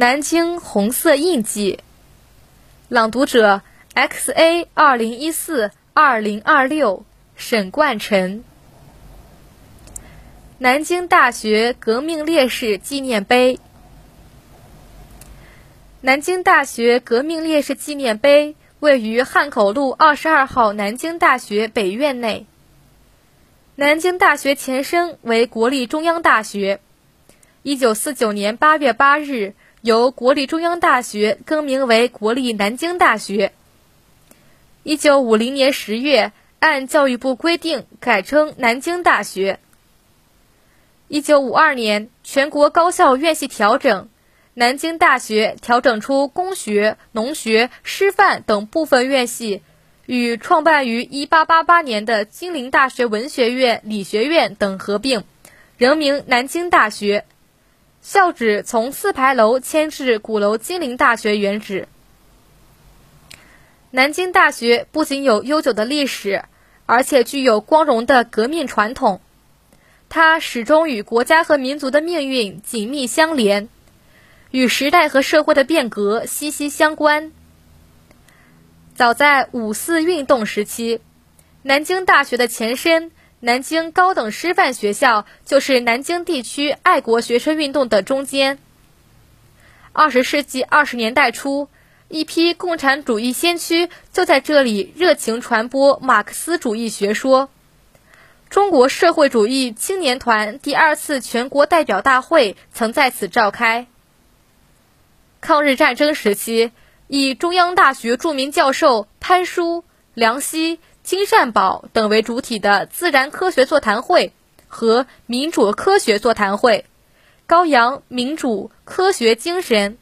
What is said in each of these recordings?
南京红色印记。朗读者：xa 二零一四二零二六沈冠辰。南京大学革命烈士纪念碑。南京大学革命烈士纪念碑位于汉口路二十二号南京大学北院内。南京大学前身为国立中央大学，一九四九年八月八日由国立中央大学更名为国立南京大学。一九五零年十月按教育部规定改称南京大学。一九五二年全国高校院系调整，南京大学调整出工学、农学、师范等部分院系。与创办于1888年的金陵大学文学院、理学院等合并，仍名南京大学。校址从四牌楼迁至鼓楼金陵大学原址。南京大学不仅有悠久的历史，而且具有光荣的革命传统。它始终与国家和民族的命运紧密相连，与时代和社会的变革息息相关。早在五四运动时期，南京大学的前身南京高等师范学校就是南京地区爱国学生运动的中坚。二十世纪二十年代初，一批共产主义先驱就在这里热情传播马克思主义学说。中国社会主义青年团第二次全国代表大会曾在此召开。抗日战争时期。以中央大学著名教授潘叔、梁希、金善宝等为主体的自然科学座谈会和民主科学座谈会，高扬民主科学精神，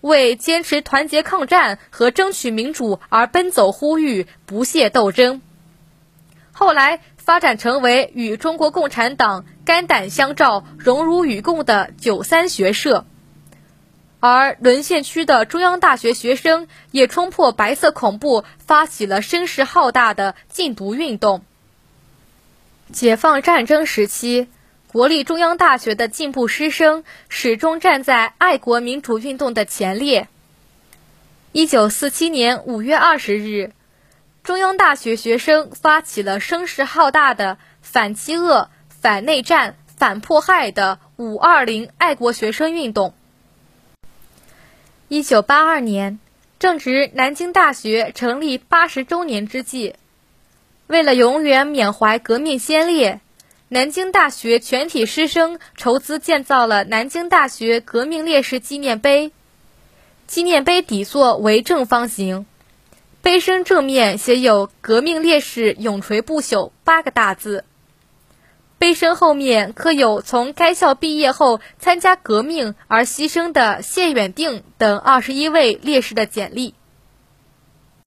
为坚持团结抗战和争取民主而奔走呼吁、不懈斗争。后来发展成为与中国共产党肝胆相照、荣辱与共的九三学社。而沦陷区的中央大学学生也冲破白色恐怖，发起了声势浩大的禁毒运动。解放战争时期，国立中央大学的进步师生始终站在爱国民主运动的前列。一九四七年五月二十日，中央大学学生发起了声势浩大的反饥饿、反内战、反迫害的“五二零”爱国学生运动。一九八二年，正值南京大学成立八十周年之际，为了永远缅怀革命先烈，南京大学全体师生筹资建造了南京大学革命烈士纪念碑。纪念碑底座为正方形，碑身正面写有“革命烈士永垂不朽”八个大字。碑身后面刻有从该校毕业后参加革命而牺牲的谢远定等二十一位烈士的简历。